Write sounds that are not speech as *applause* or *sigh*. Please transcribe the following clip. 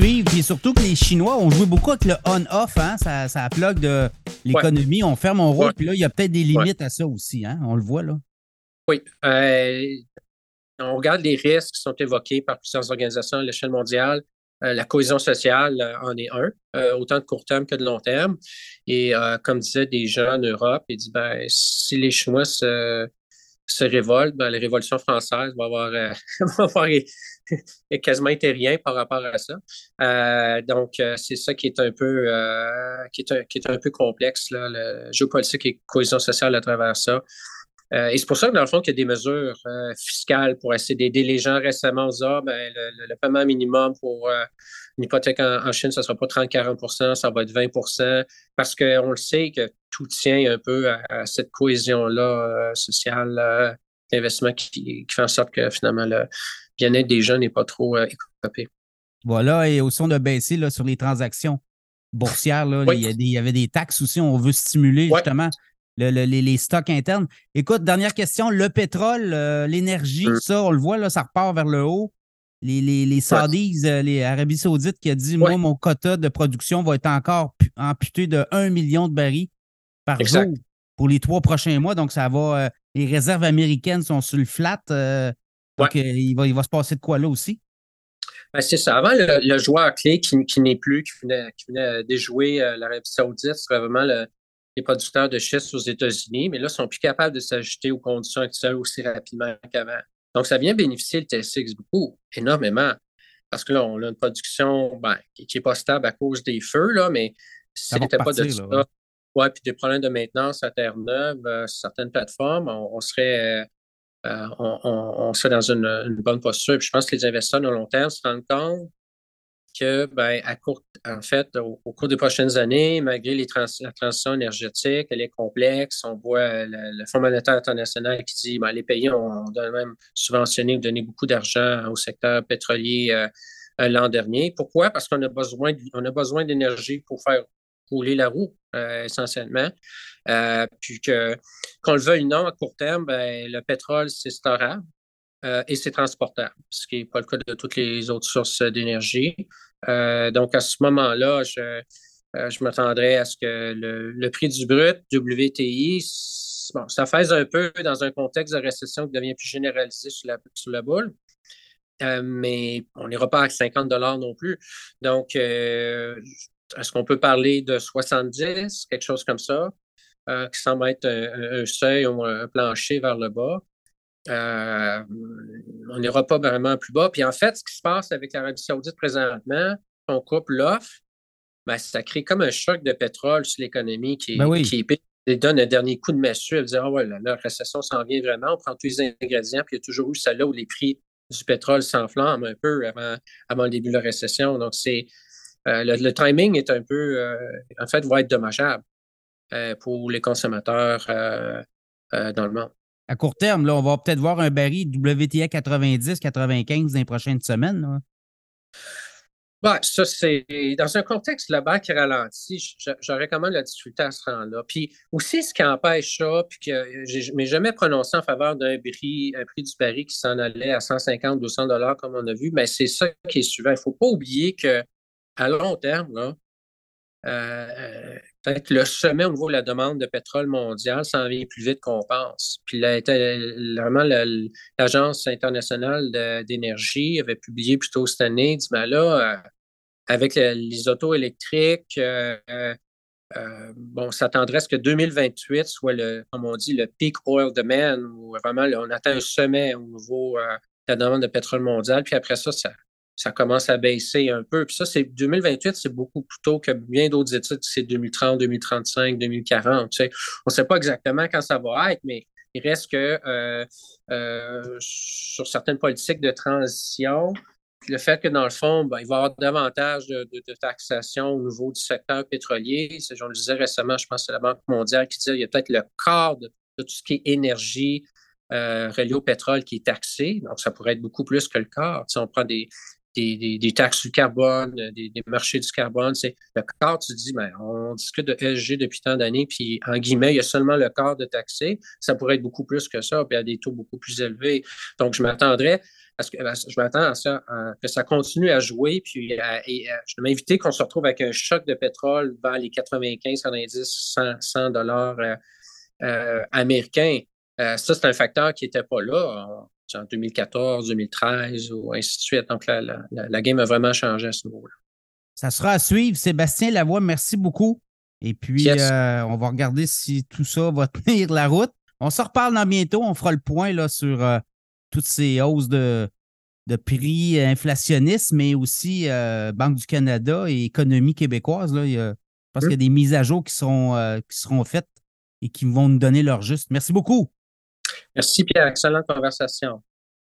suivre. Puis surtout que les Chinois ont joué beaucoup avec le on-off, hein? Ça, ça plug de l'économie. On ferme, on roule. Puis là, il y a peut-être des limites à ça aussi, hein? On le voit, là. Oui. Euh, on regarde les risques qui sont évoqués par plusieurs organisations à l'échelle mondiale. Euh, la cohésion sociale euh, en est un, autant de court terme que de long terme. Et comme disaient des gens en Europe, ils disent ben, si les Chinois se, se révoltent, ben, la Révolution française va avoir, *laughs* va avoir *laughs* quasiment été rien par rapport à ça. Euh, donc, euh, c'est ça qui est un peu euh, qui, est un, qui est un peu complexe, là, le géopolitique et cohésion sociale à travers ça. Et c'est pour ça que, dans le fond, qu'il y a des mesures fiscales pour essayer d'aider les gens récemment ah, ben, le, paiement minimum pour une hypothèque en, Chine, ça ne sera pas 30-40% ça va être 20% parce qu'on le sait que tout tient un peu à, cette cohésion-là sociale, d'investissement qui, qui, fait en sorte que finalement le, bien-être des gens n'est pas trop euh, écopé. Voilà, et aussi, on a baissé là, sur les transactions boursières. Là, il, y avait des taxes aussi. On veut stimuler justement les, stocks internes. Écoute, dernière question. Le pétrole, euh, l'énergie, mm. ça, on le voit, là, ça repart vers le haut. Les, les, les Saudis, euh, les Arabie Saoudite qui a dit Moi, mon quota de production va être encore amputé de 1 million de barils par jour pour les trois prochains mois. Donc, ça va. les réserves américaines sont sur le flat. Donc, euh, il, va, il va se passer de quoi là aussi? Ben, c'est ça. Avant, le, joueur clé qui, n'est plus, qui venait, déjouer euh, l'Arabie Saoudite, serait vraiment les producteurs de schiste aux États-Unis, mais là, ils sont plus capables de s'ajuster aux conditions actuelles aussi rapidement qu'avant. Donc, ça vient bénéficier le TSX beaucoup, énormément. Parce que là, on a une production ben, qui n'est pas stable à cause des feux, là, mais si n'était pas de ça, ouais. puis des problèmes de maintenance à Terre-Neuve, euh, certaines plateformes, on serait euh, on, serait dans une, bonne posture. je pense que les investisseurs de long terme se rendent compte que, ben, à court, en fait, au, cours des prochaines années, malgré les la transition énergétique, elle est complexe. On voit le, Fonds monétaire international qui dit ben, les pays ont, même subventionné ou donné beaucoup d'argent au secteur pétrolier euh, euh, l'an dernier. Pourquoi? Parce qu'on a besoin, on a besoin d'énergie pour faire rouler la roue, essentiellement. Euh, puis que, qu'on le veuille ou non, à court terme, ben, le pétrole, c'est storable euh, et c'est transportable, ce qui n'est pas le cas de toutes les autres sources d'énergie. Euh, donc, à ce moment-là, je, je m'attendrais à ce que le, prix du brut, WTI, bon, ça fasse un peu dans un contexte de récession qui devient plus généralisé sur la, boule. mais on n'ira pas à 50 dollars non plus. Donc, est-ce qu'on peut parler de 70, quelque chose comme ça? Euh, qui semble être un, seuil ou un plancher vers le bas? Euh, on n'ira pas vraiment plus bas. Puis en fait, ce qui se passe avec l'Arabie Saoudite présentement, on coupe l'offre, ben, ça crée comme un choc de pétrole sur l'économie qui, ben qui donne un dernier coup de massue. Elle dit Ah ouais, la, récession s'en vient vraiment. On prend tous les ingrédients, puis il y a toujours eu ça là où les prix du pétrole s'enflamment un peu avant, avant le début de la récession. Donc, c'est euh, le, timing est un peu, en fait, va être dommageable. Euh, pour les consommateurs euh, euh, dans le monde. À court terme, là, on va peut-être voir un baril WTA 90-95 dans les prochaines semaines. Bah, ça, c'est dans un contexte là-bas qui ralentit, j'aurais quand même la difficulté à se rendre là. Puis aussi, ce qui empêche ça, puis que je m'ai jamais prononcé en faveur d'un prix, un prix du baril qui s'en allait à 150, 200 dollars comme on a vu, mais c'est ça qui est suivant. Il ne faut pas oublier que à long terme, là, euh, peut-être le sommet au niveau de la demande de pétrole mondiale s'en vient plus vite qu'on pense. Puis là, vraiment, l'Agence internationale d'énergie avait publié plus tôt cette année, dit, ben là, euh, avec les autos électriques, euh, bon, on s'attendrait à ce que 2028 soit, le, comme on dit, le peak oil demand, où vraiment on atteint un sommet au niveau de la demande de pétrole mondial. Puis après ça, ça, ça commence à baisser un peu. Puis ça, c'est 2028, c'est beaucoup plus tôt que bien d'autres études, c'est 2030, 2035, 2040. On ne sait pas exactement quand ça va être, mais il reste que euh, euh, sur certaines politiques de transition, le fait que dans le fond, ben, il va y avoir davantage de, taxation au niveau du secteur pétrolier. Je le disais récemment, je pense que c'est la Banque mondiale qui dit qu'il y a peut-être le quart de, tout ce qui est énergie euh, relié au pétrole qui est taxé. Donc, ça pourrait être beaucoup plus que le quart. Si on prend des, des, taxes du carbone, des, marchés du carbone. C'est le corps, tu dis, ben, on discute de SG depuis tant d'années, puis en guillemets, il y a seulement le corps de taxer. Ça pourrait être beaucoup plus que ça, puis à des taux beaucoup plus élevés. Donc, je m'attendrais à ce que je m'attends à ça, que ça continue à jouer, puis je vais m'inviter qu'on se retrouve avec un choc de pétrole vers les 95, 90, 100, dollars euh, euh, américains. Euh, ça, c'est un facteur qui n'était pas là en 2014, 2013 ou ainsi de suite. Donc, la, game a vraiment changé à ce niveau-là. Ça sera à suivre. Sébastien Lavoie, merci beaucoup. Et puis, euh, on va regarder si tout ça va *laughs* tenir la route. On se reparle dans bientôt. On fera le point là, sur euh, toutes ces hausses de, de prix inflationnistes, mais aussi euh, Banque du Canada et économie québécoise. Là, je pense qu'il y a des mises à jour qui seront, qui seront faites et qui vont nous donner leur juste. Merci beaucoup. Merci Pierre, excellente conversation.